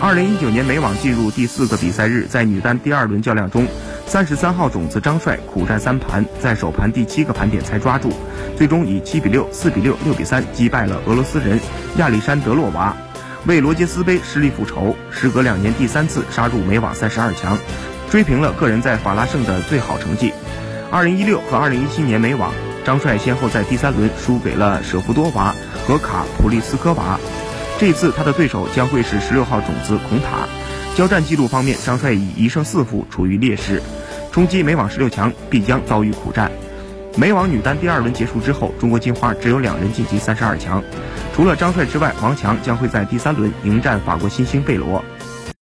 二零一九年美网进入第四个比赛日，在女单第二轮较量中，三十三号种子张帅苦战三盘，在首盘第七个盘点才抓住，最终以七比六、四比六、六比三击败了俄罗斯人亚历山德洛娃，为罗杰斯杯失利复仇，时隔两年第三次杀入美网三十二强，追平了个人在法拉盛的最好成绩。二零一六和二零一七年美网，张帅先后在第三轮输给了舍夫多娃和卡普利斯科娃。这次他的对手将会是十六号种子孔塔。交战记录方面，张帅以一胜四负处于劣势，冲击美网十六强必将遭遇苦战。美网女单第二轮结束之后，中国金花只有两人晋级三十二强，除了张帅之外，王强将会在第三轮迎战法国新星贝罗。